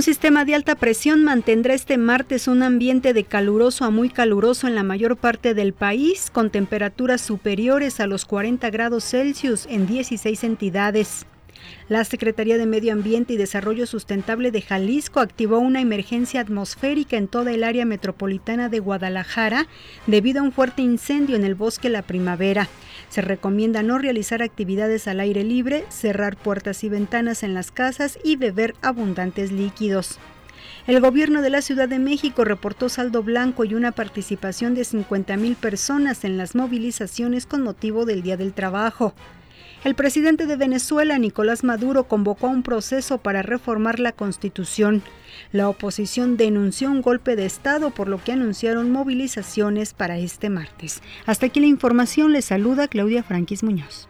Un sistema de alta presión mantendrá este martes un ambiente de caluroso a muy caluroso en la mayor parte del país, con temperaturas superiores a los 40 grados Celsius en 16 entidades. La Secretaría de Medio Ambiente y Desarrollo Sustentable de Jalisco activó una emergencia atmosférica en toda el área metropolitana de Guadalajara debido a un fuerte incendio en el bosque La Primavera. Se recomienda no realizar actividades al aire libre, cerrar puertas y ventanas en las casas y beber abundantes líquidos. El gobierno de la Ciudad de México reportó saldo blanco y una participación de 50 mil personas en las movilizaciones con motivo del Día del Trabajo. El presidente de Venezuela, Nicolás Maduro, convocó a un proceso para reformar la constitución. La oposición denunció un golpe de Estado, por lo que anunciaron movilizaciones para este martes. Hasta aquí la información. Les saluda Claudia Franquis Muñoz.